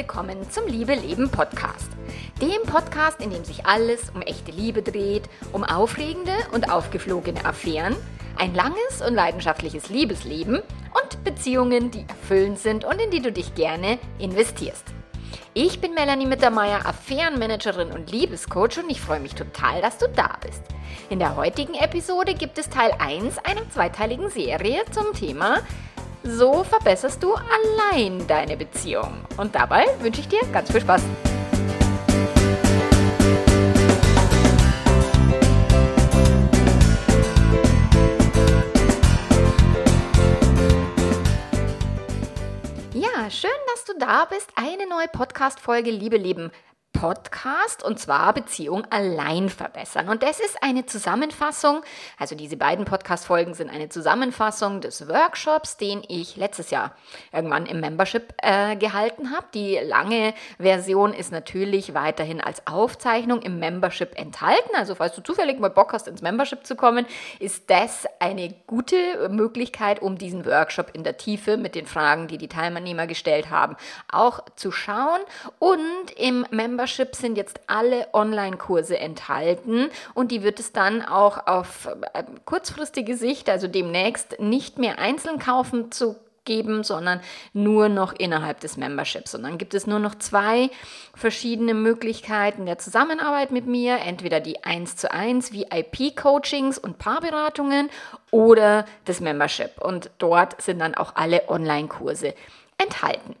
willkommen zum Liebe Leben Podcast. Dem Podcast, in dem sich alles um echte Liebe dreht, um aufregende und aufgeflogene Affären, ein langes und leidenschaftliches Liebesleben und Beziehungen, die erfüllend sind und in die du dich gerne investierst. Ich bin Melanie Mittermeier, Affärenmanagerin und Liebescoach und ich freue mich total, dass du da bist. In der heutigen Episode gibt es Teil 1 einer zweiteiligen Serie zum Thema so verbesserst du allein deine Beziehung. Und dabei wünsche ich dir ganz viel Spaß. Ja, schön, dass du da bist. Eine neue Podcast-Folge Liebe Leben Podcast und zwar Beziehung allein verbessern. Und das ist eine Zusammenfassung, also diese beiden Podcast-Folgen sind eine Zusammenfassung des Workshops, den ich letztes Jahr irgendwann im Membership äh, gehalten habe. Die lange Version ist natürlich weiterhin als Aufzeichnung im Membership enthalten. Also falls du zufällig mal Bock hast, ins Membership zu kommen, ist das eine gute Möglichkeit, um diesen Workshop in der Tiefe mit den Fragen, die die Teilnehmer gestellt haben, auch zu schauen. Und im Membership Membership sind jetzt alle Online-Kurse enthalten und die wird es dann auch auf äh, kurzfristige Sicht, also demnächst, nicht mehr einzeln kaufen zu geben, sondern nur noch innerhalb des Memberships. Und dann gibt es nur noch zwei verschiedene Möglichkeiten der Zusammenarbeit mit mir, entweder die 1 zu 1 VIP-Coachings und Paarberatungen oder das Membership. Und dort sind dann auch alle Online-Kurse enthalten.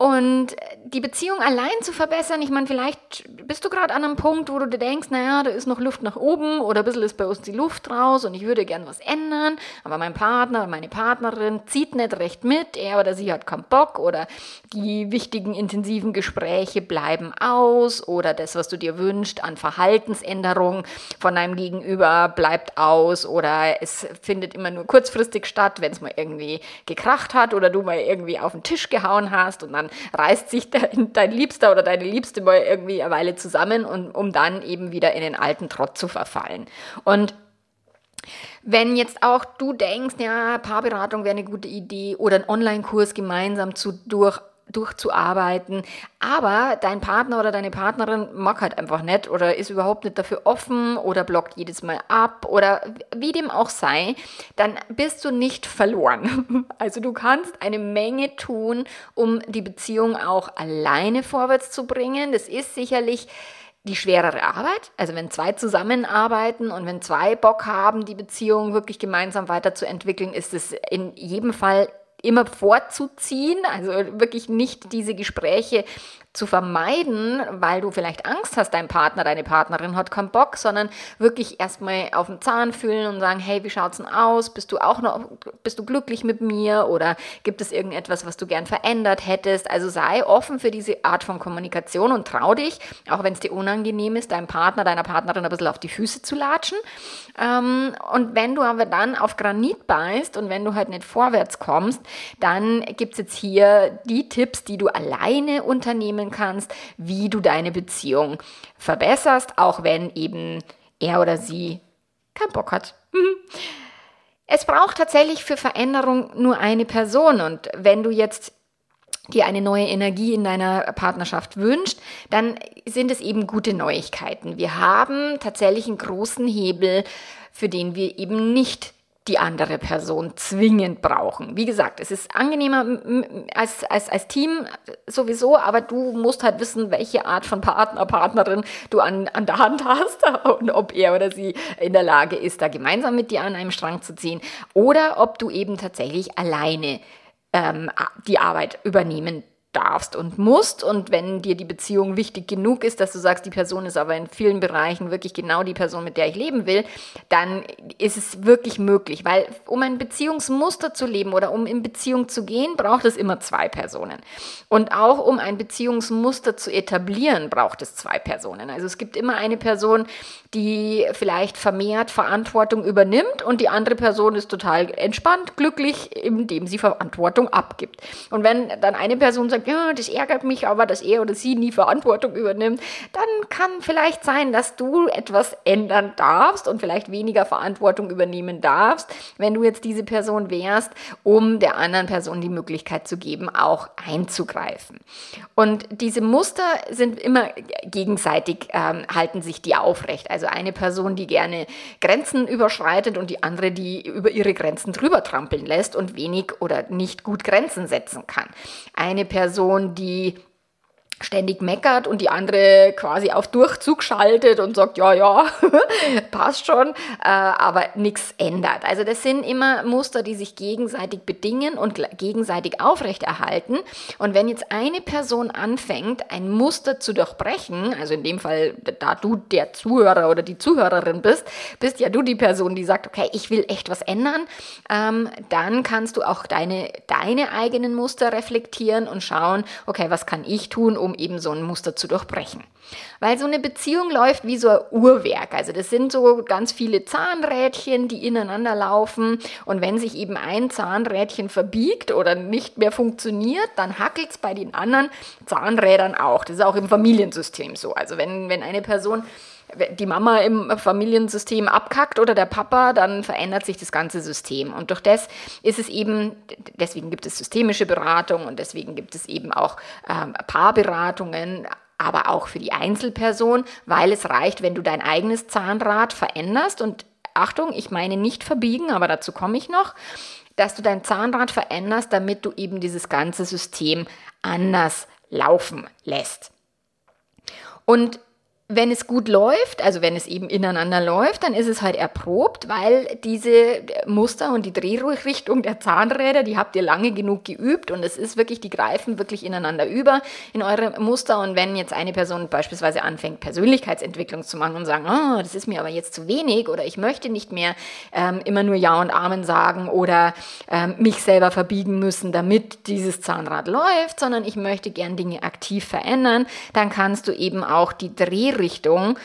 Und die Beziehung allein zu verbessern, ich meine, vielleicht bist du gerade an einem Punkt, wo du dir denkst, naja, da ist noch Luft nach oben oder ein bisschen ist bei uns die Luft raus und ich würde gern was ändern, aber mein Partner oder meine Partnerin zieht nicht recht mit, er oder sie hat keinen Bock oder die wichtigen intensiven Gespräche bleiben aus oder das, was du dir wünschst an Verhaltensänderungen von deinem Gegenüber bleibt aus oder es findet immer nur kurzfristig statt, wenn es mal irgendwie gekracht hat oder du mal irgendwie auf den Tisch gehauen hast und dann reißt sich dein, dein Liebster oder deine Liebste mal irgendwie eine Weile zusammen, und, um dann eben wieder in den alten Trott zu verfallen. Und wenn jetzt auch du denkst, ja, Paarberatung wäre eine gute Idee oder ein Online-Kurs gemeinsam zu durch durchzuarbeiten. Aber dein Partner oder deine Partnerin mag halt einfach nicht oder ist überhaupt nicht dafür offen oder blockt jedes Mal ab oder wie dem auch sei, dann bist du nicht verloren. Also du kannst eine Menge tun, um die Beziehung auch alleine vorwärts zu bringen. Das ist sicherlich die schwerere Arbeit. Also wenn zwei zusammenarbeiten und wenn zwei Bock haben, die Beziehung wirklich gemeinsam weiterzuentwickeln, ist es in jedem Fall immer vorzuziehen, also wirklich nicht diese Gespräche zu vermeiden, weil du vielleicht Angst hast, dein Partner, deine Partnerin hat keinen Bock, sondern wirklich erstmal auf den Zahn fühlen und sagen, hey, wie schaut's denn aus? Bist du auch noch, bist du glücklich mit mir oder gibt es irgendetwas, was du gern verändert hättest? Also sei offen für diese Art von Kommunikation und trau dich, auch wenn es dir unangenehm ist, deinem Partner, deiner Partnerin ein bisschen auf die Füße zu latschen. Ähm, und wenn du aber dann auf Granit beißt und wenn du halt nicht vorwärts kommst, dann gibt es jetzt hier die Tipps, die du alleine unternehmen entwickeln kannst, wie du deine Beziehung verbesserst, auch wenn eben er oder sie keinen Bock hat. Mhm. Es braucht tatsächlich für Veränderung nur eine Person und wenn du jetzt dir eine neue Energie in deiner Partnerschaft wünscht, dann sind es eben gute Neuigkeiten. Wir haben tatsächlich einen großen Hebel, für den wir eben nicht die andere Person zwingend brauchen. Wie gesagt, es ist angenehmer als, als, als Team sowieso, aber du musst halt wissen, welche Art von Partner, Partnerin du an, an der Hand hast und ob er oder sie in der Lage ist, da gemeinsam mit dir an einem Strang zu ziehen oder ob du eben tatsächlich alleine ähm, die Arbeit übernehmen darfst und musst. Und wenn dir die Beziehung wichtig genug ist, dass du sagst, die Person ist aber in vielen Bereichen wirklich genau die Person, mit der ich leben will, dann ist es wirklich möglich. Weil um ein Beziehungsmuster zu leben oder um in Beziehung zu gehen, braucht es immer zwei Personen. Und auch um ein Beziehungsmuster zu etablieren, braucht es zwei Personen. Also es gibt immer eine Person, die vielleicht vermehrt Verantwortung übernimmt und die andere Person ist total entspannt, glücklich, indem sie Verantwortung abgibt. Und wenn dann eine Person sagt, ja, das ärgert mich aber, dass er oder sie nie Verantwortung übernimmt, dann kann vielleicht sein, dass du etwas ändern darfst und vielleicht weniger Verantwortung übernehmen darfst, wenn du jetzt diese Person wärst, um der anderen Person die Möglichkeit zu geben, auch einzugreifen. Und diese Muster sind immer gegenseitig, ähm, halten sich die aufrecht. Also eine Person, die gerne Grenzen überschreitet und die andere, die über ihre Grenzen drüber trampeln lässt und wenig oder nicht gut Grenzen setzen kann. Eine Person, die ständig meckert und die andere quasi auf Durchzug schaltet und sagt, ja, ja, passt schon, äh, aber nichts ändert. Also das sind immer Muster, die sich gegenseitig bedingen und gegenseitig aufrechterhalten. Und wenn jetzt eine Person anfängt, ein Muster zu durchbrechen, also in dem Fall, da du der Zuhörer oder die Zuhörerin bist, bist ja du die Person, die sagt, okay, ich will echt was ändern, ähm, dann kannst du auch deine, deine eigenen Muster reflektieren und schauen, okay, was kann ich tun, um um eben so ein Muster zu durchbrechen. Weil so eine Beziehung läuft wie so ein Uhrwerk. Also das sind so ganz viele Zahnrädchen, die ineinander laufen. Und wenn sich eben ein Zahnrädchen verbiegt oder nicht mehr funktioniert, dann hackelt es bei den anderen Zahnrädern auch. Das ist auch im Familiensystem so. Also wenn, wenn eine Person die Mama im Familiensystem abkackt oder der Papa, dann verändert sich das ganze System. Und durch das ist es eben, deswegen gibt es systemische Beratung und deswegen gibt es eben auch ähm, Paarberatungen, aber auch für die Einzelperson, weil es reicht, wenn du dein eigenes Zahnrad veränderst und Achtung, ich meine nicht verbiegen, aber dazu komme ich noch, dass du dein Zahnrad veränderst, damit du eben dieses ganze System anders laufen lässt. Und wenn es gut läuft, also wenn es eben ineinander läuft, dann ist es halt erprobt, weil diese Muster und die Drehrichtung der Zahnräder, die habt ihr lange genug geübt und es ist wirklich, die greifen wirklich ineinander über in eure Muster. Und wenn jetzt eine Person beispielsweise anfängt, Persönlichkeitsentwicklung zu machen und sagen, oh, das ist mir aber jetzt zu wenig oder ich möchte nicht mehr ähm, immer nur Ja und Amen sagen oder ähm, mich selber verbiegen müssen, damit dieses Zahnrad läuft, sondern ich möchte gern Dinge aktiv verändern, dann kannst du eben auch die Drehrichtung Drehrichtung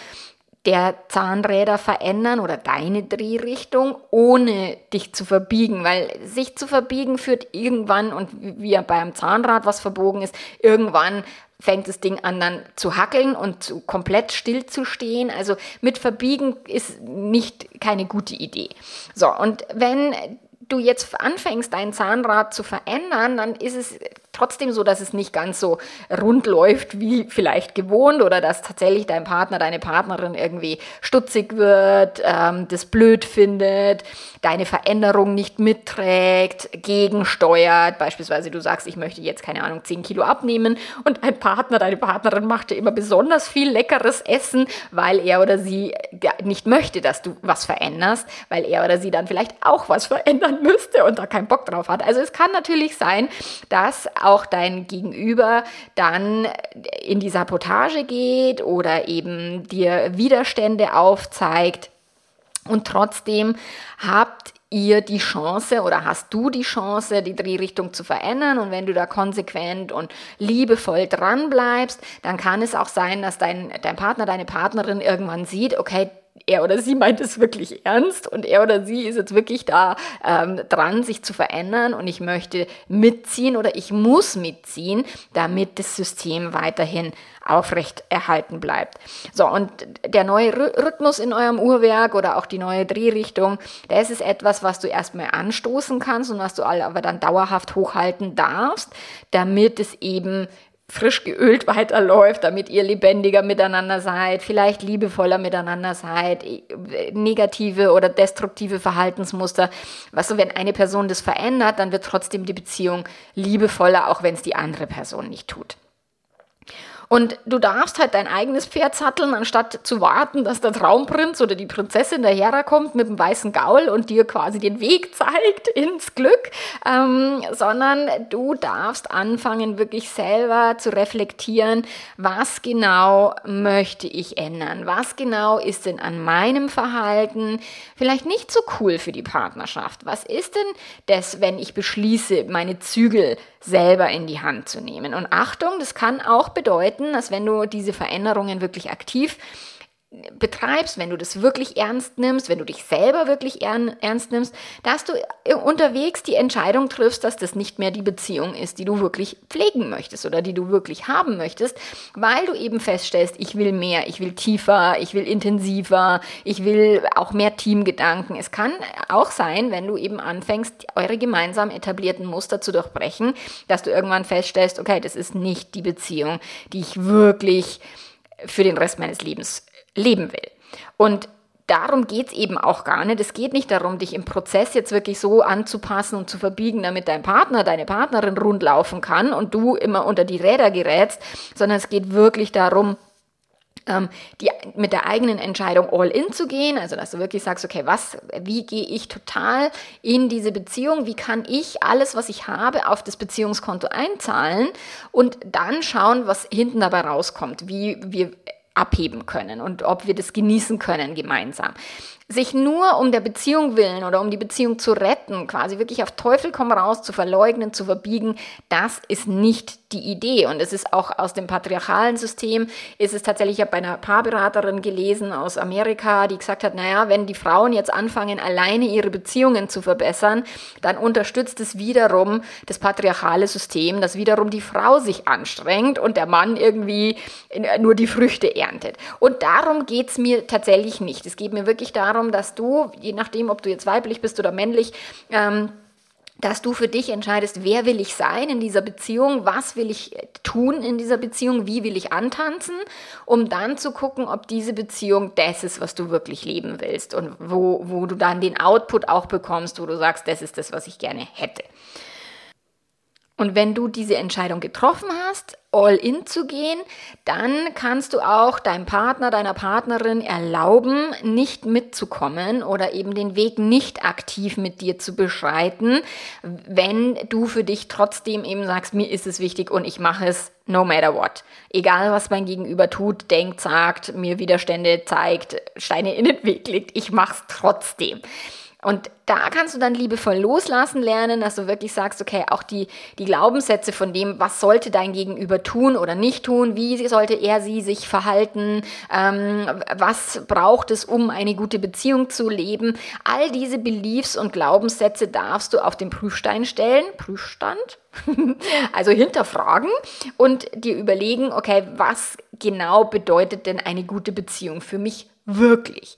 der Zahnräder verändern oder deine Drehrichtung, ohne dich zu verbiegen, weil sich zu verbiegen führt irgendwann, und wie beim Zahnrad was verbogen ist, irgendwann fängt das Ding an dann zu hackeln und zu komplett still zu stehen. Also mit Verbiegen ist nicht keine gute Idee. So, und wenn du jetzt anfängst, dein Zahnrad zu verändern, dann ist es trotzdem so, dass es nicht ganz so rund läuft wie vielleicht gewohnt oder dass tatsächlich dein Partner, deine Partnerin irgendwie stutzig wird, ähm, das blöd findet, deine Veränderung nicht mitträgt, gegensteuert. Beispielsweise du sagst, ich möchte jetzt keine Ahnung 10 Kilo abnehmen und dein Partner, deine Partnerin macht dir immer besonders viel leckeres Essen, weil er oder sie nicht möchte, dass du was veränderst, weil er oder sie dann vielleicht auch was verändern müsste und da keinen Bock drauf hat. Also es kann natürlich sein, dass auch dein Gegenüber dann in die Sabotage geht oder eben dir Widerstände aufzeigt. Und trotzdem habt ihr die Chance oder hast du die Chance, die Drehrichtung zu verändern. Und wenn du da konsequent und liebevoll dran bleibst, dann kann es auch sein, dass dein, dein Partner, deine Partnerin irgendwann sieht, okay, er oder sie meint es wirklich ernst und er oder sie ist jetzt wirklich da ähm, dran, sich zu verändern und ich möchte mitziehen oder ich muss mitziehen, damit das System weiterhin aufrecht erhalten bleibt. So, und der neue Rhythmus in eurem Uhrwerk oder auch die neue Drehrichtung, das ist etwas, was du erstmal anstoßen kannst und was du aber dann dauerhaft hochhalten darfst, damit es eben frisch geölt weiterläuft, damit ihr lebendiger miteinander seid, vielleicht liebevoller miteinander seid, negative oder destruktive Verhaltensmuster. Was so, wenn eine Person das verändert, dann wird trotzdem die Beziehung liebevoller, auch wenn es die andere Person nicht tut. Und du darfst halt dein eigenes Pferd satteln, anstatt zu warten, dass der Traumprinz oder die Prinzessin daherkommt mit dem weißen Gaul und dir quasi den Weg zeigt ins Glück, ähm, sondern du darfst anfangen, wirklich selber zu reflektieren, was genau möchte ich ändern, was genau ist denn an meinem Verhalten vielleicht nicht so cool für die Partnerschaft, was ist denn das, wenn ich beschließe, meine Zügel selber in die Hand zu nehmen. Und Achtung, das kann auch bedeuten, dass wenn du diese Veränderungen wirklich aktiv betreibst, wenn du das wirklich ernst nimmst, wenn du dich selber wirklich ernst nimmst, dass du unterwegs die Entscheidung triffst, dass das nicht mehr die Beziehung ist, die du wirklich pflegen möchtest oder die du wirklich haben möchtest, weil du eben feststellst, ich will mehr, ich will tiefer, ich will intensiver, ich will auch mehr Teamgedanken. Es kann auch sein, wenn du eben anfängst, eure gemeinsam etablierten Muster zu durchbrechen, dass du irgendwann feststellst, okay, das ist nicht die Beziehung, die ich wirklich für den Rest meines Lebens leben will. Und darum geht es eben auch gar nicht. Es geht nicht darum, dich im Prozess jetzt wirklich so anzupassen und zu verbiegen, damit dein Partner, deine Partnerin rund laufen kann und du immer unter die Räder gerätst, sondern es geht wirklich darum, ähm, die, mit der eigenen Entscheidung all in zu gehen, also dass du wirklich sagst, okay, was, wie gehe ich total in diese Beziehung, wie kann ich alles, was ich habe, auf das Beziehungskonto einzahlen und dann schauen, was hinten dabei rauskommt, wie wir abheben können und ob wir das genießen können gemeinsam sich nur um der Beziehung willen oder um die Beziehung zu retten, quasi wirklich auf Teufel komm raus zu verleugnen, zu verbiegen, das ist nicht die Idee. Und es ist auch aus dem patriarchalen System, ist es tatsächlich, ich habe bei einer Paarberaterin gelesen aus Amerika, die gesagt hat, naja, wenn die Frauen jetzt anfangen, alleine ihre Beziehungen zu verbessern, dann unterstützt es wiederum das patriarchale System, dass wiederum die Frau sich anstrengt und der Mann irgendwie nur die Früchte erntet. Und darum geht es mir tatsächlich nicht. Es geht mir wirklich darum, darum, dass du, je nachdem, ob du jetzt weiblich bist oder männlich, ähm, dass du für dich entscheidest, wer will ich sein in dieser Beziehung, was will ich tun in dieser Beziehung, wie will ich antanzen, um dann zu gucken, ob diese Beziehung das ist, was du wirklich leben willst und wo, wo du dann den Output auch bekommst, wo du sagst, das ist das, was ich gerne hätte. Und wenn du diese Entscheidung getroffen hast, all in zu gehen, dann kannst du auch deinem Partner, deiner Partnerin erlauben, nicht mitzukommen oder eben den Weg nicht aktiv mit dir zu beschreiten, wenn du für dich trotzdem eben sagst, mir ist es wichtig und ich mache es no matter what. Egal, was mein Gegenüber tut, denkt, sagt, mir Widerstände zeigt, Steine in den Weg legt, ich mache es trotzdem. Und da kannst du dann liebevoll loslassen lernen, dass du wirklich sagst, okay, auch die, die Glaubenssätze von dem, was sollte dein Gegenüber tun oder nicht tun, wie sollte er sie sich verhalten, ähm, was braucht es, um eine gute Beziehung zu leben, all diese Beliefs und Glaubenssätze darfst du auf den Prüfstein stellen, Prüfstand, also hinterfragen und dir überlegen, okay, was genau bedeutet denn eine gute Beziehung für mich wirklich?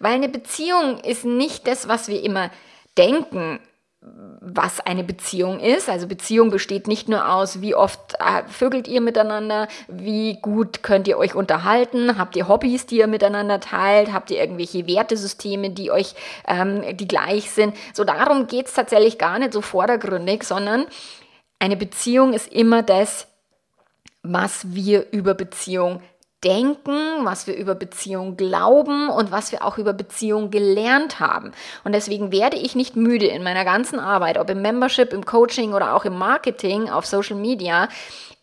Weil eine Beziehung ist nicht das, was wir immer denken, was eine Beziehung ist. Also Beziehung besteht nicht nur aus, wie oft äh, vögelt ihr miteinander, wie gut könnt ihr euch unterhalten, habt ihr Hobbys, die ihr miteinander teilt, habt ihr irgendwelche Wertesysteme, die euch, ähm, die gleich sind. So darum geht es tatsächlich gar nicht so vordergründig, sondern eine Beziehung ist immer das, was wir über Beziehung denken, was wir über Beziehung glauben und was wir auch über Beziehung gelernt haben. Und deswegen werde ich nicht müde in meiner ganzen Arbeit, ob im Membership, im Coaching oder auch im Marketing, auf Social Media,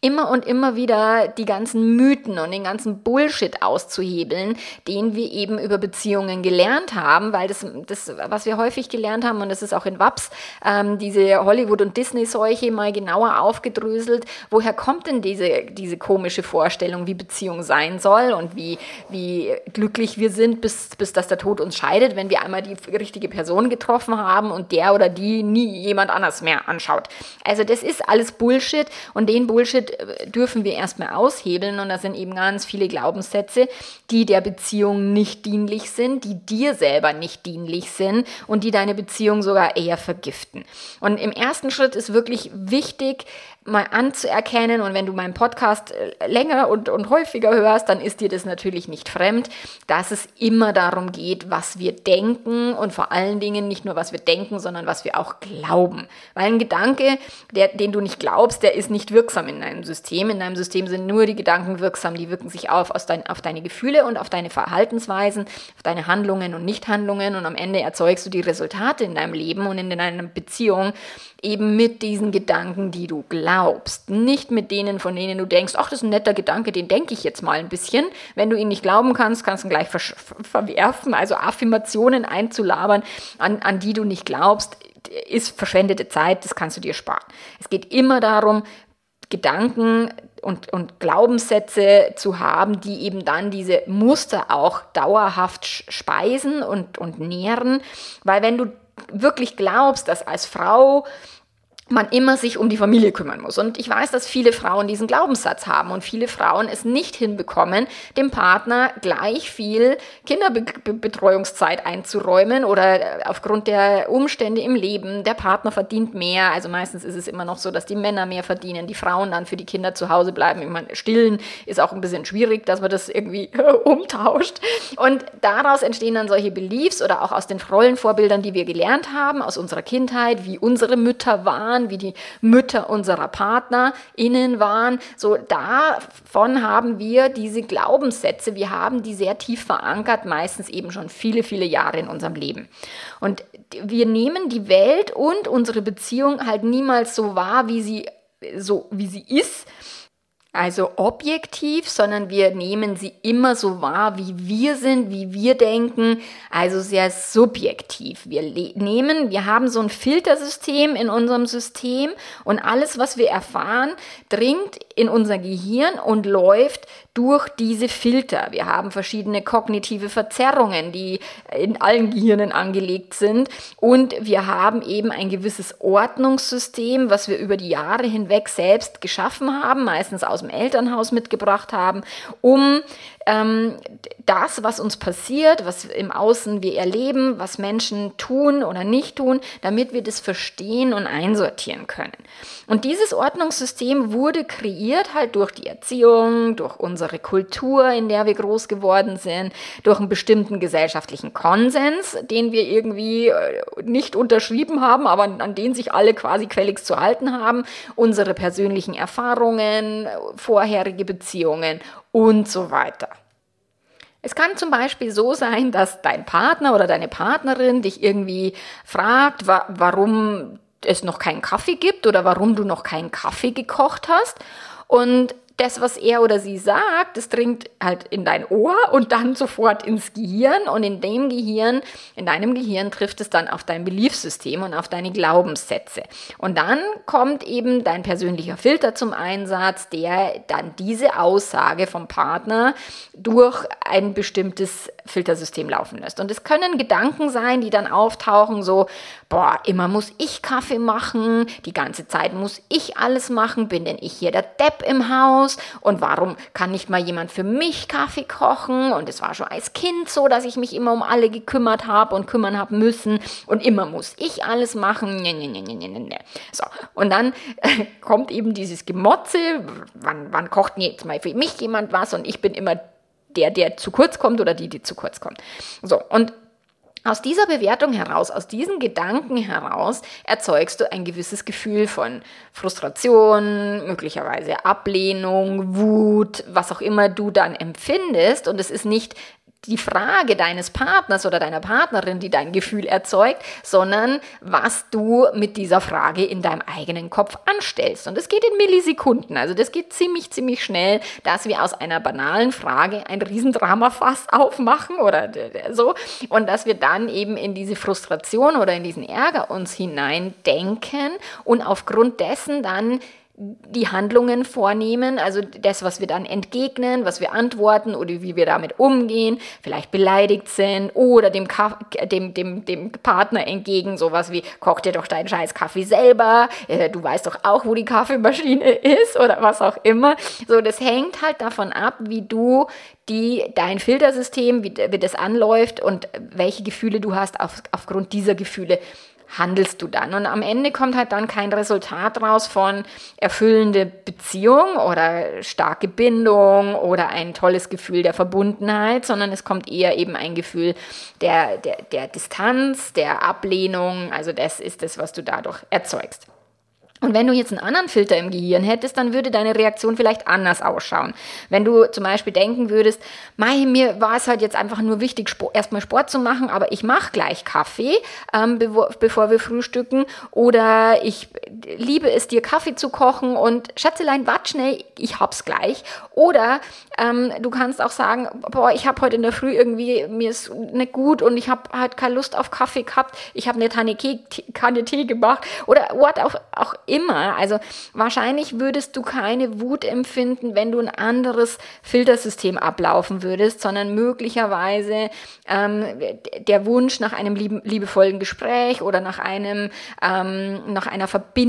immer und immer wieder die ganzen Mythen und den ganzen Bullshit auszuhebeln, den wir eben über Beziehungen gelernt haben, weil das, das was wir häufig gelernt haben, und das ist auch in WAPS, ähm, diese Hollywood- und Disney-Seuche mal genauer aufgedröselt, woher kommt denn diese, diese komische Vorstellung, wie Beziehung sein soll und wie, wie glücklich wir sind, bis, bis dass der Tod uns scheidet, wenn wir einmal die richtige Person getroffen haben und der oder die nie jemand anders mehr anschaut. Also das ist alles Bullshit und den Bullshit dürfen wir erstmal aushebeln und das sind eben ganz viele Glaubenssätze, die der Beziehung nicht dienlich sind, die dir selber nicht dienlich sind und die deine Beziehung sogar eher vergiften. Und im ersten Schritt ist wirklich wichtig, mal anzuerkennen und wenn du meinen Podcast äh, länger und, und häufiger hörst, dann ist dir das natürlich nicht fremd, dass es immer darum geht, was wir denken und vor allen Dingen nicht nur, was wir denken, sondern was wir auch glauben. Weil ein Gedanke, der, den du nicht glaubst, der ist nicht wirksam in deinem System. In deinem System sind nur die Gedanken wirksam, die wirken sich auf, aus dein, auf deine Gefühle und auf deine Verhaltensweisen, auf deine Handlungen und Nichthandlungen und am Ende erzeugst du die Resultate in deinem Leben und in deiner Beziehung eben mit diesen Gedanken, die du glaubst. Nicht mit denen, von denen du denkst, ach, das ist ein netter Gedanke, den denke ich jetzt mal ein bisschen. Wenn du ihn nicht glauben kannst, kannst du ihn gleich ver verwerfen. Also Affirmationen einzulabern, an, an die du nicht glaubst, ist verschwendete Zeit, das kannst du dir sparen. Es geht immer darum, Gedanken und, und Glaubenssätze zu haben, die eben dann diese Muster auch dauerhaft speisen und, und nähren. Weil wenn du wirklich glaubst, dass als Frau man immer sich um die Familie kümmern muss. Und ich weiß, dass viele Frauen diesen Glaubenssatz haben und viele Frauen es nicht hinbekommen, dem Partner gleich viel Kinderbetreuungszeit einzuräumen oder äh, aufgrund der Umstände im Leben, der Partner verdient mehr. Also meistens ist es immer noch so, dass die Männer mehr verdienen, die Frauen dann für die Kinder zu Hause bleiben. Ich meine, stillen ist auch ein bisschen schwierig, dass man das irgendwie umtauscht. Und daraus entstehen dann solche Beliefs oder auch aus den Rollenvorbildern, die wir gelernt haben, aus unserer Kindheit, wie unsere Mütter waren waren, wie die Mütter unserer PartnerInnen waren. So davon haben wir diese Glaubenssätze, wir haben die sehr tief verankert, meistens eben schon viele, viele Jahre in unserem Leben. Und wir nehmen die Welt und unsere Beziehung halt niemals so wahr, wie sie so wie sie ist, also objektiv, sondern wir nehmen sie immer so wahr, wie wir sind, wie wir denken, also sehr subjektiv. Wir nehmen, wir haben so ein Filtersystem in unserem System und alles, was wir erfahren, dringt in unser Gehirn und läuft durch diese Filter. Wir haben verschiedene kognitive Verzerrungen, die in allen Gehirnen angelegt sind. Und wir haben eben ein gewisses Ordnungssystem, was wir über die Jahre hinweg selbst geschaffen haben, meistens aus dem Elternhaus mitgebracht haben, um ähm, das, was uns passiert, was im Außen wir erleben, was Menschen tun oder nicht tun, damit wir das verstehen und einsortieren können. Und dieses Ordnungssystem wurde kreiert halt durch die Erziehung, durch unsere Kultur, in der wir groß geworden sind, durch einen bestimmten gesellschaftlichen Konsens, den wir irgendwie äh, nicht unterschrieben haben, aber an den sich alle quasi quelligst zu halten haben, unsere persönlichen Erfahrungen, vorherige Beziehungen und so weiter. Es kann zum Beispiel so sein, dass dein Partner oder deine Partnerin dich irgendwie fragt, wa warum es noch keinen Kaffee gibt oder warum du noch keinen Kaffee gekocht hast. Und das, was er oder sie sagt, das dringt halt in dein Ohr und dann sofort ins Gehirn und in dem Gehirn, in deinem Gehirn trifft es dann auf dein Beliefssystem und auf deine Glaubenssätze. Und dann kommt eben dein persönlicher Filter zum Einsatz, der dann diese Aussage vom Partner durch ein bestimmtes Filtersystem laufen lässt. Und es können Gedanken sein, die dann auftauchen, so, boah, immer muss ich Kaffee machen, die ganze Zeit muss ich alles machen, bin denn ich hier der Depp im Haus? Und warum kann nicht mal jemand für mich Kaffee kochen? Und es war schon als Kind so, dass ich mich immer um alle gekümmert habe und kümmern habe müssen. Und immer muss ich alles machen. So, und dann äh, kommt eben dieses Gemotze, wann, wann kocht jetzt mal für mich jemand was? Und ich bin immer der, der zu kurz kommt oder die, die zu kurz kommt. So, und aus dieser Bewertung heraus, aus diesen Gedanken heraus, erzeugst du ein gewisses Gefühl von Frustration, möglicherweise Ablehnung, Wut, was auch immer du dann empfindest. Und es ist nicht die Frage deines Partners oder deiner Partnerin, die dein Gefühl erzeugt, sondern was du mit dieser Frage in deinem eigenen Kopf anstellst. Und es geht in Millisekunden. Also das geht ziemlich, ziemlich schnell, dass wir aus einer banalen Frage ein Riesendrama fast aufmachen oder so. Und dass wir dann eben in diese Frustration oder in diesen Ärger uns hineindenken und aufgrund dessen dann die Handlungen vornehmen, also das, was wir dann entgegnen, was wir antworten oder wie wir damit umgehen, vielleicht beleidigt sind oder dem, dem, dem, dem Partner entgegen sowas wie, koch dir doch deinen scheiß Kaffee selber, äh, du weißt doch auch, wo die Kaffeemaschine ist oder was auch immer. So, das hängt halt davon ab, wie du die, dein Filtersystem, wie, wie das anläuft und welche Gefühle du hast auf, aufgrund dieser Gefühle handelst du dann. Und am Ende kommt halt dann kein Resultat raus von erfüllende Beziehung oder starke Bindung oder ein tolles Gefühl der Verbundenheit, sondern es kommt eher eben ein Gefühl der, der, der Distanz, der Ablehnung. Also das ist es, was du dadurch erzeugst. Und wenn du jetzt einen anderen Filter im Gehirn hättest, dann würde deine Reaktion vielleicht anders ausschauen. Wenn du zum Beispiel denken würdest, Mai, mir war es halt jetzt einfach nur wichtig, erstmal Sport zu machen, aber ich mache gleich Kaffee, ähm, bevor wir frühstücken. Oder ich liebe es, dir Kaffee zu kochen und Schatzelein, wart schnell, ich hab's gleich. Oder ähm, du kannst auch sagen, boah, ich habe heute in der Früh irgendwie, mir ist nicht gut und ich habe halt keine Lust auf Kaffee gehabt, ich habe eine Kanne Tee, Kanne Tee gemacht. Oder what auch, auch immer. Also wahrscheinlich würdest du keine Wut empfinden, wenn du ein anderes Filtersystem ablaufen würdest, sondern möglicherweise ähm, der Wunsch nach einem lieb liebevollen Gespräch oder nach einem ähm, nach einer Verbindung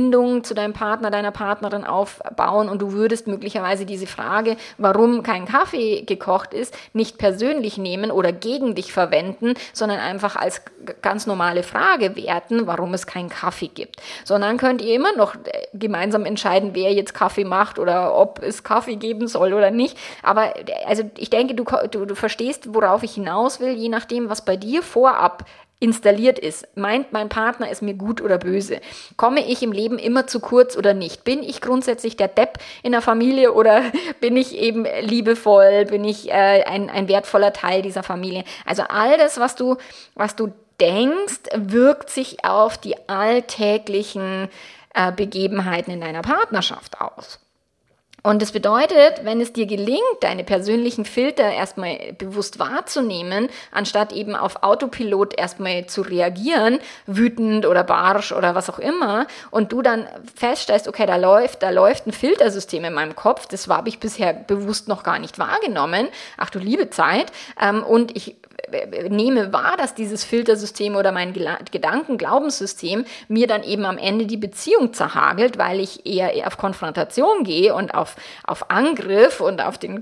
zu deinem Partner, deiner Partnerin aufbauen und du würdest möglicherweise diese Frage, warum kein Kaffee gekocht ist, nicht persönlich nehmen oder gegen dich verwenden, sondern einfach als ganz normale Frage werten, warum es keinen Kaffee gibt. Sondern könnt ihr immer noch äh, gemeinsam entscheiden, wer jetzt Kaffee macht oder ob es Kaffee geben soll oder nicht. Aber äh, also ich denke, du, du, du verstehst, worauf ich hinaus will, je nachdem, was bei dir vorab installiert ist. Meint mein Partner es mir gut oder böse? Komme ich im Leben immer zu kurz oder nicht? Bin ich grundsätzlich der Depp in der Familie oder bin ich eben liebevoll? Bin ich äh, ein, ein wertvoller Teil dieser Familie? Also all das, was du, was du denkst, wirkt sich auf die alltäglichen äh, Begebenheiten in deiner Partnerschaft aus. Und das bedeutet, wenn es dir gelingt, deine persönlichen Filter erstmal bewusst wahrzunehmen, anstatt eben auf Autopilot erstmal zu reagieren, wütend oder barsch oder was auch immer, und du dann feststellst, okay, da läuft, da läuft ein Filtersystem in meinem Kopf, das habe ich bisher bewusst noch gar nicht wahrgenommen, ach du liebe Zeit, ähm, und ich nehme wahr, dass dieses Filtersystem oder mein Gedanken-Glaubenssystem mir dann eben am Ende die Beziehung zerhagelt, weil ich eher, auf Konfrontation gehe und auf, auf Angriff und auf den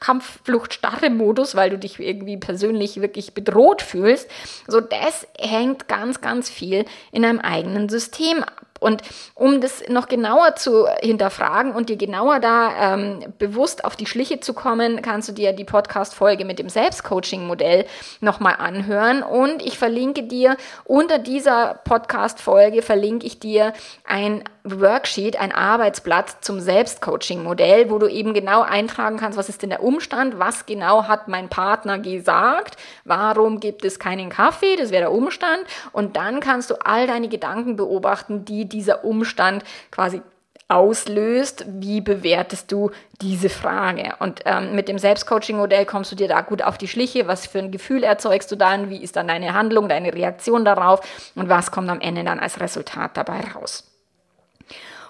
Kampfflucht-Starre-Modus, weil du dich irgendwie persönlich wirklich bedroht fühlst. So, das hängt ganz, ganz viel in einem eigenen System. Und um das noch genauer zu hinterfragen und dir genauer da ähm, bewusst auf die Schliche zu kommen, kannst du dir die Podcast-Folge mit dem Selbstcoaching-Modell nochmal anhören. Und ich verlinke dir unter dieser Podcast-Folge verlinke ich dir ein Worksheet, ein Arbeitsblatt zum Selbstcoaching-Modell, wo du eben genau eintragen kannst, was ist denn der Umstand, was genau hat mein Partner gesagt, warum gibt es keinen Kaffee, das wäre der Umstand. Und dann kannst du all deine Gedanken beobachten, die dieser Umstand quasi auslöst, wie bewertest du diese Frage? Und ähm, mit dem Selbstcoaching-Modell kommst du dir da gut auf die Schliche. Was für ein Gefühl erzeugst du dann? Wie ist dann deine Handlung, deine Reaktion darauf? Und was kommt am Ende dann als Resultat dabei raus?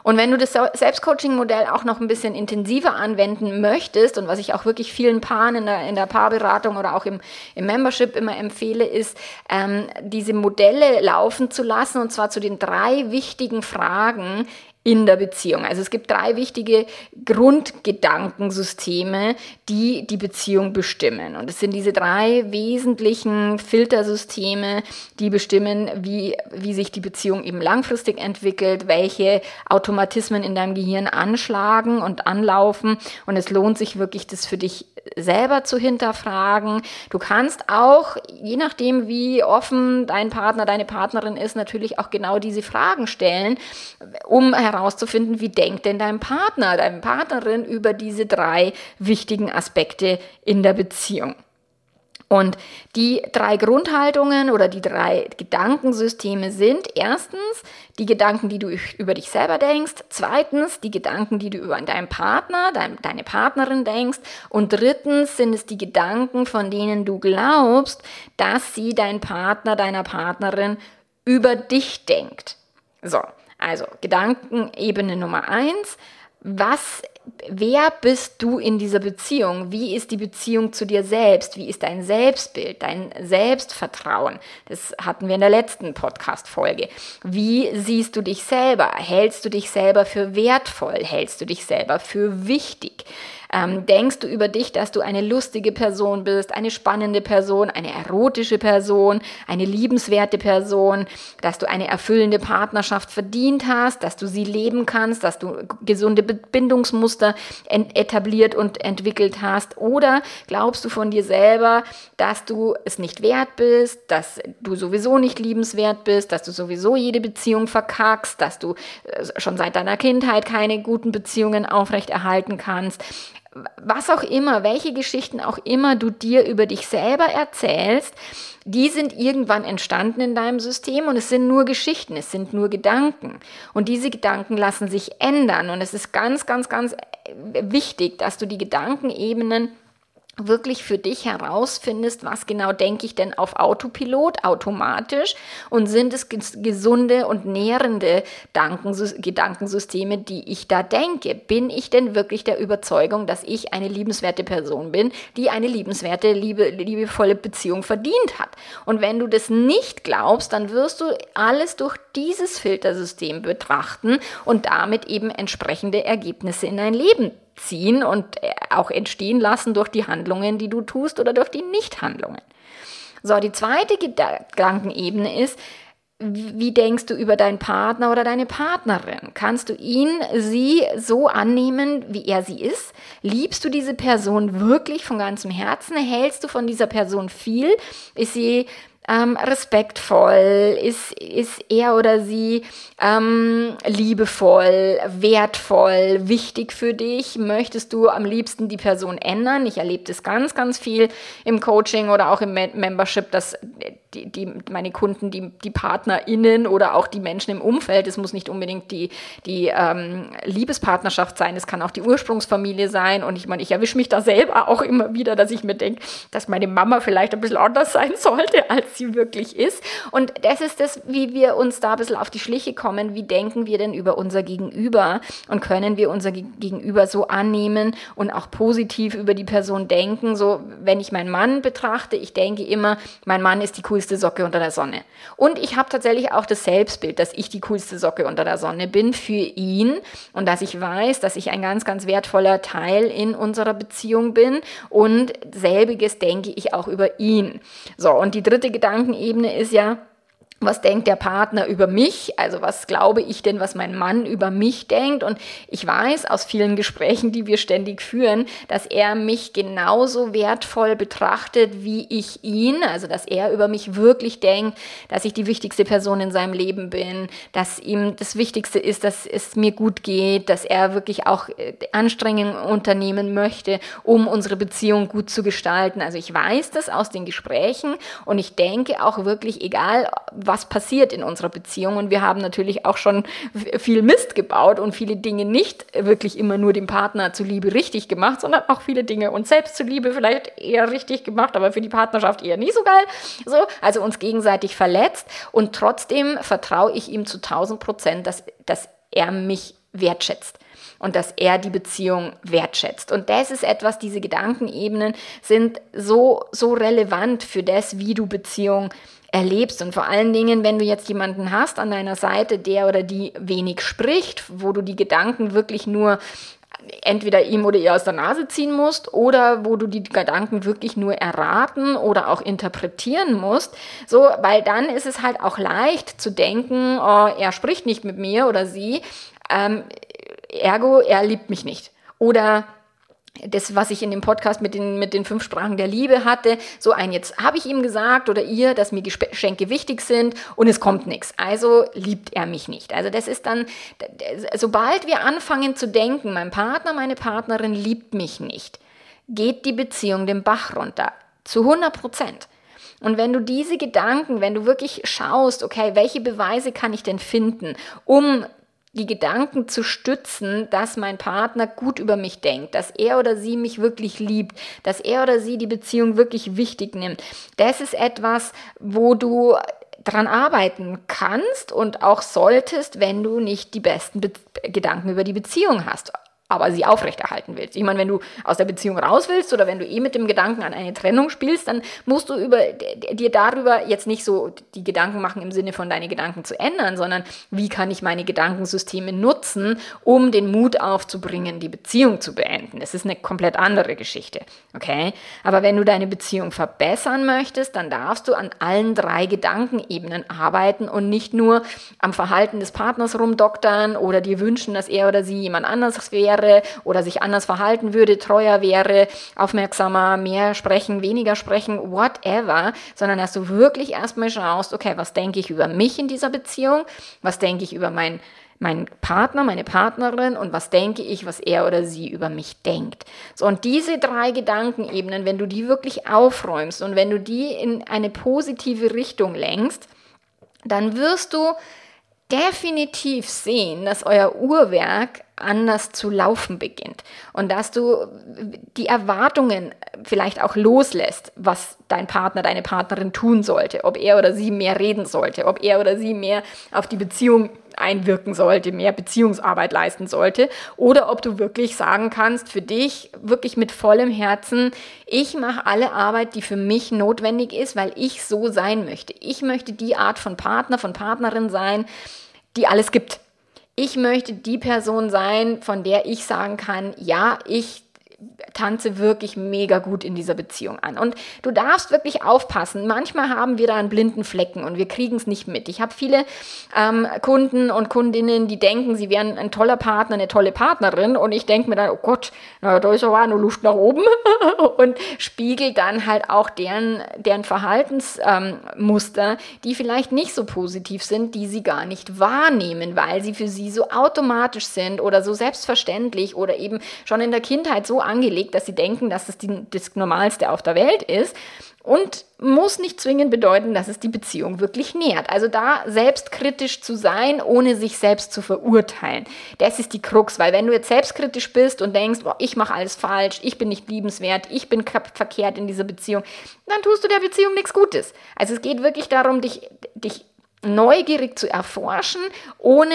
Und wenn du das Selbstcoaching-Modell auch noch ein bisschen intensiver anwenden möchtest und was ich auch wirklich vielen Paaren in der, in der Paarberatung oder auch im, im Membership immer empfehle, ist, ähm, diese Modelle laufen zu lassen und zwar zu den drei wichtigen Fragen, in der Beziehung. Also es gibt drei wichtige Grundgedankensysteme, die die Beziehung bestimmen. Und es sind diese drei wesentlichen Filtersysteme, die bestimmen, wie, wie sich die Beziehung eben langfristig entwickelt, welche Automatismen in deinem Gehirn anschlagen und anlaufen. Und es lohnt sich wirklich, das für dich selber zu hinterfragen. Du kannst auch, je nachdem, wie offen dein Partner, deine Partnerin ist, natürlich auch genau diese Fragen stellen, um wie denkt denn dein Partner, deine Partnerin über diese drei wichtigen Aspekte in der Beziehung. Und die drei Grundhaltungen oder die drei Gedankensysteme sind erstens die Gedanken, die du über dich selber denkst, zweitens die Gedanken, die du über deinen Partner, dein, deine Partnerin denkst und drittens sind es die Gedanken, von denen du glaubst, dass sie dein Partner, deiner Partnerin über dich denkt. So, also Gedankenebene Nummer eins. Was wer bist du in dieser Beziehung? Wie ist die Beziehung zu dir selbst? Wie ist dein Selbstbild, dein Selbstvertrauen? Das hatten wir in der letzten Podcast-Folge. Wie siehst du dich selber? Hältst du dich selber für wertvoll? Hältst du dich selber für wichtig? Ähm, denkst du über dich, dass du eine lustige Person bist, eine spannende Person, eine erotische Person, eine liebenswerte Person, dass du eine erfüllende Partnerschaft verdient hast, dass du sie leben kannst, dass du gesunde Bindungsmuster etabliert und entwickelt hast? Oder glaubst du von dir selber, dass du es nicht wert bist, dass du sowieso nicht liebenswert bist, dass du sowieso jede Beziehung verkackst, dass du äh, schon seit deiner Kindheit keine guten Beziehungen aufrechterhalten kannst? Was auch immer, welche Geschichten auch immer du dir über dich selber erzählst, die sind irgendwann entstanden in deinem System und es sind nur Geschichten, es sind nur Gedanken. Und diese Gedanken lassen sich ändern und es ist ganz, ganz, ganz wichtig, dass du die Gedankenebenen wirklich für dich herausfindest, was genau denke ich denn auf Autopilot, automatisch und sind es gesunde und nährende Gedankensysteme, die ich da denke. Bin ich denn wirklich der Überzeugung, dass ich eine liebenswerte Person bin, die eine liebenswerte, liebe, liebevolle Beziehung verdient hat? Und wenn du das nicht glaubst, dann wirst du alles durch dieses Filtersystem betrachten und damit eben entsprechende Ergebnisse in dein Leben ziehen und äh, auch entstehen lassen durch die Handlungen, die du tust oder durch die Nichthandlungen. So, die zweite Gedankenebene ist, wie denkst du über deinen Partner oder deine Partnerin? Kannst du ihn, sie so annehmen, wie er sie ist? Liebst du diese Person wirklich von ganzem Herzen? Hältst du von dieser Person viel? Ist sie ähm, respektvoll? Ist, ist er oder sie ähm, liebevoll, wertvoll, wichtig für dich? Möchtest du am liebsten die Person ändern? Ich erlebe das ganz, ganz viel im Coaching oder auch im Membership, dass die, die, meine Kunden, die, die PartnerInnen oder auch die Menschen im Umfeld, es muss nicht unbedingt die, die ähm, Liebespartnerschaft sein, es kann auch die Ursprungsfamilie sein. Und ich meine, ich erwische mich da selber auch immer wieder, dass ich mir denke, dass meine Mama vielleicht ein bisschen anders sein sollte, als sie wirklich ist. Und das ist das, wie wir uns da ein bisschen auf die Schliche kommen. Wie denken wir denn über unser Gegenüber? Und können wir unser Gegenüber so annehmen und auch positiv über die Person denken? So, wenn ich meinen Mann betrachte, ich denke immer, mein Mann ist die coolste coolste Socke unter der Sonne. Und ich habe tatsächlich auch das Selbstbild, dass ich die coolste Socke unter der Sonne bin für ihn und dass ich weiß, dass ich ein ganz, ganz wertvoller Teil in unserer Beziehung bin und selbiges denke ich auch über ihn. So, und die dritte Gedankenebene ist ja, was denkt der Partner über mich? Also was glaube ich denn, was mein Mann über mich denkt? Und ich weiß aus vielen Gesprächen, die wir ständig führen, dass er mich genauso wertvoll betrachtet wie ich ihn. Also dass er über mich wirklich denkt, dass ich die wichtigste Person in seinem Leben bin, dass ihm das Wichtigste ist, dass es mir gut geht, dass er wirklich auch äh, Anstrengungen unternehmen möchte, um unsere Beziehung gut zu gestalten. Also ich weiß das aus den Gesprächen und ich denke auch wirklich, egal was passiert in unserer Beziehung. Und wir haben natürlich auch schon viel Mist gebaut und viele Dinge nicht wirklich immer nur dem Partner zuliebe richtig gemacht, sondern auch viele Dinge uns selbst zuliebe vielleicht eher richtig gemacht, aber für die Partnerschaft eher nicht so geil. So, also uns gegenseitig verletzt. Und trotzdem vertraue ich ihm zu 1000 Prozent, dass, dass er mich wertschätzt und dass er die Beziehung wertschätzt. Und das ist etwas, diese Gedankenebenen sind so, so relevant für das, wie du Beziehung erlebst. Und vor allen Dingen, wenn du jetzt jemanden hast an deiner Seite, der oder die wenig spricht, wo du die Gedanken wirklich nur entweder ihm oder ihr aus der Nase ziehen musst oder wo du die Gedanken wirklich nur erraten oder auch interpretieren musst. So, weil dann ist es halt auch leicht zu denken, oh, er spricht nicht mit mir oder sie, ähm, ergo, er liebt mich nicht. Oder das, was ich in dem Podcast mit den, mit den fünf Sprachen der Liebe hatte, so ein, jetzt habe ich ihm gesagt oder ihr, dass mir Geschenke wichtig sind und es kommt nichts. Also liebt er mich nicht. Also das ist dann, sobald wir anfangen zu denken, mein Partner, meine Partnerin liebt mich nicht, geht die Beziehung den Bach runter. Zu 100 Prozent. Und wenn du diese Gedanken, wenn du wirklich schaust, okay, welche Beweise kann ich denn finden, um die Gedanken zu stützen, dass mein Partner gut über mich denkt, dass er oder sie mich wirklich liebt, dass er oder sie die Beziehung wirklich wichtig nimmt. Das ist etwas, wo du dran arbeiten kannst und auch solltest, wenn du nicht die besten Be Gedanken über die Beziehung hast aber sie aufrechterhalten willst. Ich meine, wenn du aus der Beziehung raus willst oder wenn du eh mit dem Gedanken an eine Trennung spielst, dann musst du über, dir darüber jetzt nicht so die Gedanken machen im Sinne von deine Gedanken zu ändern, sondern wie kann ich meine Gedankensysteme nutzen, um den Mut aufzubringen, die Beziehung zu beenden. Das ist eine komplett andere Geschichte. Okay? Aber wenn du deine Beziehung verbessern möchtest, dann darfst du an allen drei Gedankenebenen arbeiten und nicht nur am Verhalten des Partners rumdoktern oder dir wünschen, dass er oder sie jemand anderes wäre wäre oder sich anders verhalten würde, treuer wäre, aufmerksamer, mehr sprechen, weniger sprechen, whatever, sondern dass du wirklich erstmal schaust, okay, was denke ich über mich in dieser Beziehung, was denke ich über mein mein Partner, meine Partnerin und was denke ich, was er oder sie über mich denkt. So, und diese drei Gedankenebenen, wenn du die wirklich aufräumst und wenn du die in eine positive Richtung lenkst, dann wirst du definitiv sehen, dass euer Uhrwerk anders zu laufen beginnt und dass du die Erwartungen vielleicht auch loslässt, was dein Partner, deine Partnerin tun sollte, ob er oder sie mehr reden sollte, ob er oder sie mehr auf die Beziehung einwirken sollte, mehr Beziehungsarbeit leisten sollte, oder ob du wirklich sagen kannst, für dich wirklich mit vollem Herzen, ich mache alle Arbeit, die für mich notwendig ist, weil ich so sein möchte. Ich möchte die Art von Partner, von Partnerin sein, die alles gibt. Ich möchte die Person sein, von der ich sagen kann, ja, ich tanze wirklich mega gut in dieser Beziehung an. Und du darfst wirklich aufpassen. Manchmal haben wir da einen blinden Flecken und wir kriegen es nicht mit. Ich habe viele ähm, Kunden und Kundinnen, die denken, sie wären ein toller Partner, eine tolle Partnerin. Und ich denke mir dann, oh Gott, na, da ist aber nur Luft nach oben. und spiegel dann halt auch deren, deren Verhaltensmuster, ähm, die vielleicht nicht so positiv sind, die sie gar nicht wahrnehmen, weil sie für sie so automatisch sind oder so selbstverständlich oder eben schon in der Kindheit so angelegt, dass sie denken, dass das die, das Normalste auf der Welt ist und muss nicht zwingend bedeuten, dass es die Beziehung wirklich nährt. Also da selbstkritisch zu sein, ohne sich selbst zu verurteilen. Das ist die Krux, weil wenn du jetzt selbstkritisch bist und denkst, boah, ich mache alles falsch, ich bin nicht liebenswert, ich bin verkehrt in dieser Beziehung, dann tust du der Beziehung nichts Gutes. Also es geht wirklich darum, dich, dich neugierig zu erforschen, ohne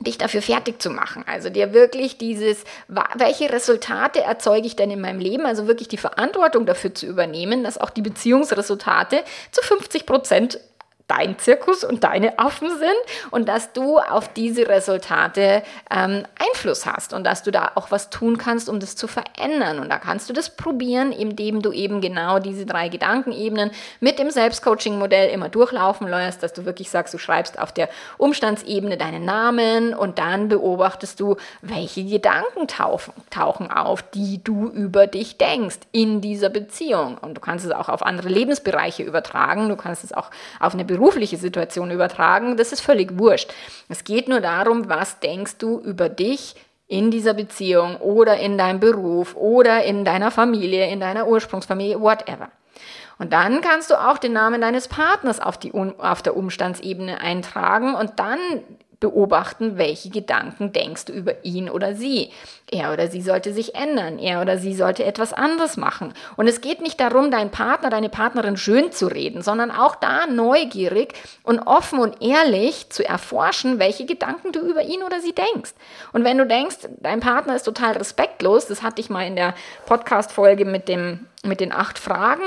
dich dafür fertig zu machen. Also dir wirklich dieses, welche Resultate erzeuge ich denn in meinem Leben? Also wirklich die Verantwortung dafür zu übernehmen, dass auch die Beziehungsresultate zu 50 Prozent dein Zirkus und deine Affen sind und dass du auf diese Resultate ähm, Einfluss hast und dass du da auch was tun kannst, um das zu verändern. Und da kannst du das probieren, indem du eben genau diese drei Gedankenebenen mit dem Selbstcoaching-Modell immer durchlaufen lässt, dass du wirklich sagst, du schreibst auf der Umstandsebene deinen Namen und dann beobachtest du, welche Gedanken tauchen, tauchen auf, die du über dich denkst in dieser Beziehung. Und du kannst es auch auf andere Lebensbereiche übertragen, du kannst es auch auf eine berufliche Situation übertragen, das ist völlig wurscht. Es geht nur darum, was denkst du über dich in dieser Beziehung oder in deinem Beruf oder in deiner Familie, in deiner Ursprungsfamilie, whatever. Und dann kannst du auch den Namen deines Partners auf, die, auf der Umstandsebene eintragen und dann beobachten, welche Gedanken denkst du über ihn oder sie. Er oder sie sollte sich ändern, er oder sie sollte etwas anderes machen. Und es geht nicht darum, deinen Partner, deine Partnerin schön zu reden, sondern auch da neugierig und offen und ehrlich zu erforschen, welche Gedanken du über ihn oder sie denkst. Und wenn du denkst, dein Partner ist total respektlos, das hatte ich mal in der Podcast-Folge mit, mit den acht Fragen,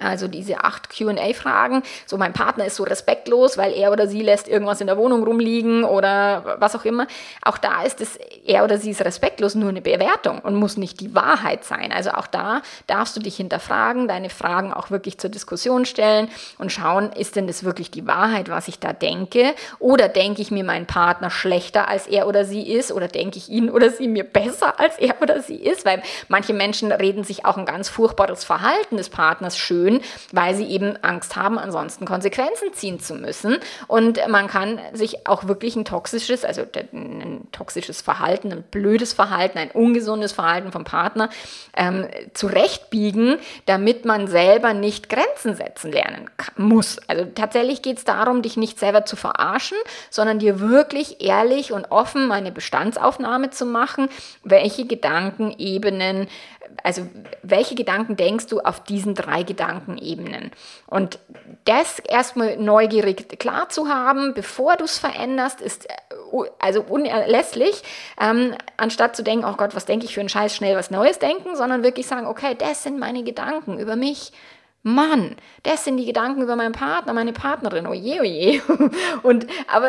also diese acht QA-Fragen. So, mein Partner ist so respektlos, weil er oder sie lässt irgendwas in der Wohnung rumliegen oder was auch immer. Auch da ist es, er oder sie ist respektlos, nur eine Bewertung und muss nicht die Wahrheit sein. Also auch da darfst du dich hinterfragen, deine Fragen auch wirklich zur Diskussion stellen und schauen, ist denn das wirklich die Wahrheit, was ich da denke? Oder denke ich mir meinen Partner schlechter, als er oder sie ist? Oder denke ich ihn oder sie mir besser, als er oder sie ist? Weil manche Menschen reden sich auch ein ganz furchtbares Verhalten des Partners schön schön, weil sie eben Angst haben, ansonsten Konsequenzen ziehen zu müssen. Und man kann sich auch wirklich ein toxisches, also ein toxisches Verhalten, ein blödes Verhalten, ein ungesundes Verhalten vom Partner ähm, zurechtbiegen, damit man selber nicht Grenzen setzen lernen muss. Also tatsächlich geht es darum, dich nicht selber zu verarschen, sondern dir wirklich ehrlich und offen eine Bestandsaufnahme zu machen, welche Gedankenebenen also welche Gedanken denkst du auf diesen drei Gedankenebenen? Und das erstmal neugierig klar zu haben, bevor du es veränderst, ist äh, also unerlässlich, ähm, anstatt zu denken, oh Gott, was denke ich für einen Scheiß, schnell was Neues denken, sondern wirklich sagen, okay, das sind meine Gedanken über mich, Mann, das sind die Gedanken über meinen Partner, meine Partnerin, oje, oje. Und, aber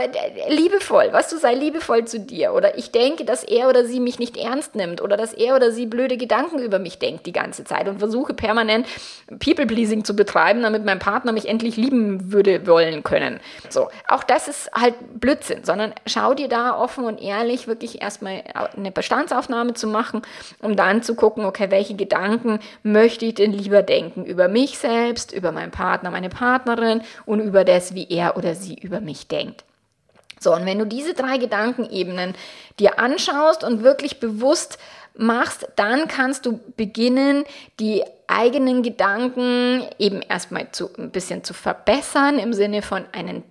liebevoll, was du sei liebevoll zu dir. Oder ich denke, dass er oder sie mich nicht ernst nimmt oder dass er oder sie blöde Gedanken über mich denkt die ganze Zeit und versuche permanent People-Pleasing zu betreiben, damit mein Partner mich endlich lieben würde wollen können. So, auch das ist halt Blödsinn, sondern schau dir da offen und ehrlich wirklich erstmal eine Bestandsaufnahme zu machen, um dann zu gucken, okay, welche Gedanken möchte ich denn lieber denken über mich selbst? Selbst, über meinen Partner, meine Partnerin und über das, wie er oder sie über mich denkt. So, und wenn du diese drei Gedankenebenen dir anschaust und wirklich bewusst machst, dann kannst du beginnen, die eigenen Gedanken eben erstmal zu, ein bisschen zu verbessern im Sinne von einen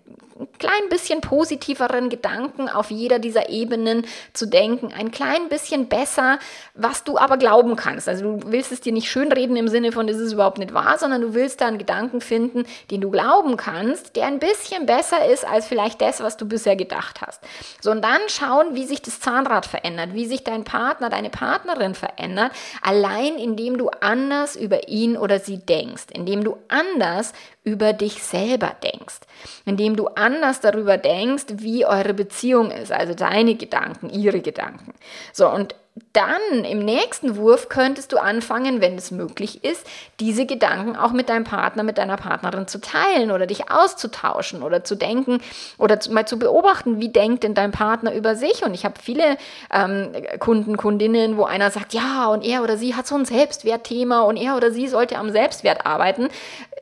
klein bisschen positiveren Gedanken auf jeder dieser Ebenen zu denken, ein klein bisschen besser, was du aber glauben kannst. Also du willst es dir nicht schönreden im Sinne von, das ist überhaupt nicht wahr, sondern du willst da einen Gedanken finden, den du glauben kannst, der ein bisschen besser ist als vielleicht das, was du bisher gedacht hast. So, und dann schauen, wie sich das Zahnrad verändert, wie sich dein Partner, deine Partnerin verändert, allein indem du anders über ihn oder sie denkst, indem du anders über dich selber denkst, indem du anders darüber denkst, wie eure Beziehung ist, also deine Gedanken, ihre Gedanken. So, und dann im nächsten Wurf könntest du anfangen, wenn es möglich ist, diese Gedanken auch mit deinem Partner, mit deiner Partnerin zu teilen oder dich auszutauschen oder zu denken oder zu, mal zu beobachten, wie denkt denn dein Partner über sich. Und ich habe viele ähm, Kunden, Kundinnen, wo einer sagt, ja, und er oder sie hat so ein Selbstwertthema und er oder sie sollte am Selbstwert arbeiten.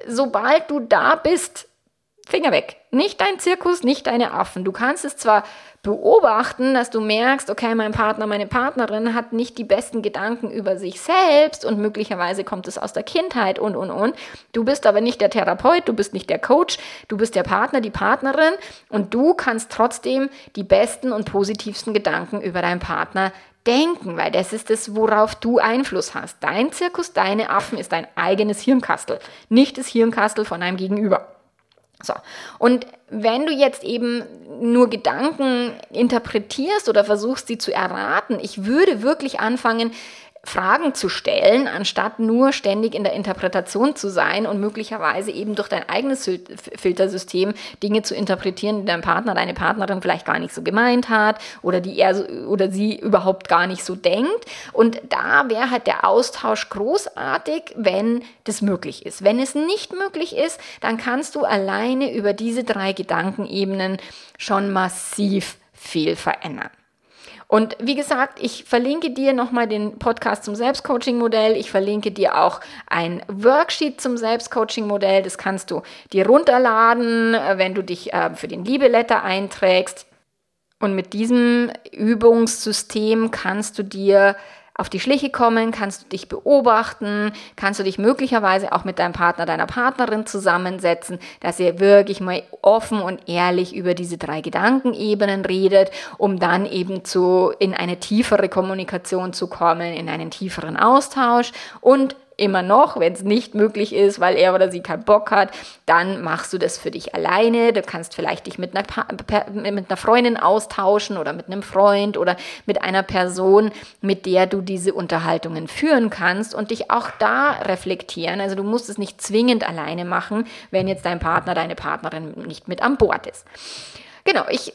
Sobald du da bist, Finger weg. Nicht dein Zirkus, nicht deine Affen. Du kannst es zwar beobachten, dass du merkst, okay, mein Partner, meine Partnerin hat nicht die besten Gedanken über sich selbst und möglicherweise kommt es aus der Kindheit und, und, und. Du bist aber nicht der Therapeut, du bist nicht der Coach, du bist der Partner, die Partnerin und du kannst trotzdem die besten und positivsten Gedanken über deinen Partner denken, weil das ist das, worauf du Einfluss hast. Dein Zirkus, deine Affen ist dein eigenes Hirnkastel, nicht das Hirnkastel von einem Gegenüber. So. Und wenn du jetzt eben nur Gedanken interpretierst oder versuchst, sie zu erraten, ich würde wirklich anfangen, Fragen zu stellen, anstatt nur ständig in der Interpretation zu sein und möglicherweise eben durch dein eigenes Filtersystem Dinge zu interpretieren, die dein Partner, deine Partnerin vielleicht gar nicht so gemeint hat oder die er oder sie überhaupt gar nicht so denkt. Und da wäre halt der Austausch großartig, wenn das möglich ist. Wenn es nicht möglich ist, dann kannst du alleine über diese drei Gedankenebenen schon massiv viel verändern. Und wie gesagt, ich verlinke dir nochmal den Podcast zum Selbstcoaching-Modell. Ich verlinke dir auch ein Worksheet zum Selbstcoaching-Modell. Das kannst du dir runterladen, äh, wenn du dich äh, für den Liebeletter einträgst. Und mit diesem Übungssystem kannst du dir auf die Schliche kommen, kannst du dich beobachten, kannst du dich möglicherweise auch mit deinem Partner, deiner Partnerin zusammensetzen, dass ihr wirklich mal offen und ehrlich über diese drei Gedankenebenen redet, um dann eben zu, in eine tiefere Kommunikation zu kommen, in einen tieferen Austausch und immer noch, wenn es nicht möglich ist, weil er oder sie keinen Bock hat, dann machst du das für dich alleine. Du kannst vielleicht dich mit einer, mit einer Freundin austauschen oder mit einem Freund oder mit einer Person, mit der du diese Unterhaltungen führen kannst und dich auch da reflektieren. Also du musst es nicht zwingend alleine machen, wenn jetzt dein Partner, deine Partnerin nicht mit an Bord ist. Genau, ich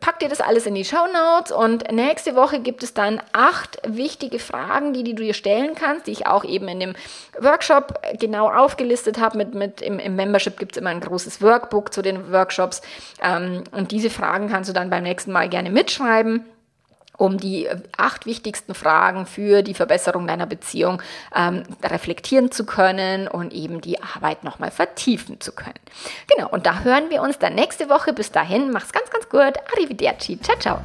pack dir das alles in die Show Notes und nächste Woche gibt es dann acht wichtige Fragen, die, die du dir stellen kannst, die ich auch eben in dem Workshop genau aufgelistet habe. Mit, mit im, im Membership gibt es immer ein großes Workbook zu den Workshops ähm, und diese Fragen kannst du dann beim nächsten Mal gerne mitschreiben um die äh, acht wichtigsten Fragen für die Verbesserung deiner Beziehung ähm, reflektieren zu können und eben die Arbeit nochmal vertiefen zu können. Genau, und da hören wir uns dann nächste Woche. Bis dahin, mach's ganz, ganz gut. Arrivederci. Ciao, ciao.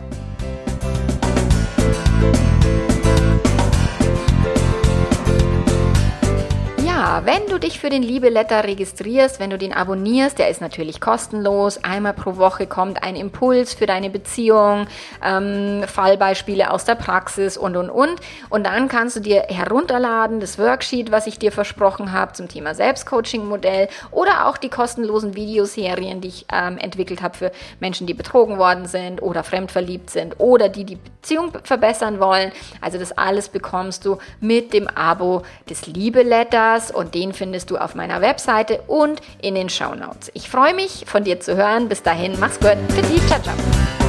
Wenn du dich für den Liebe-Letter registrierst, wenn du den abonnierst, der ist natürlich kostenlos. Einmal pro Woche kommt ein Impuls für deine Beziehung, ähm, Fallbeispiele aus der Praxis und, und, und. Und dann kannst du dir herunterladen, das Worksheet, was ich dir versprochen habe zum Thema Selbstcoaching-Modell oder auch die kostenlosen Videoserien, die ich ähm, entwickelt habe für Menschen, die betrogen worden sind oder fremdverliebt sind oder die die Beziehung verbessern wollen. Also das alles bekommst du mit dem Abo des Liebe-Letters und den findest du auf meiner Webseite und in den Show Notes. Ich freue mich, von dir zu hören. Bis dahin, mach's gut. Dich, ciao, ciao.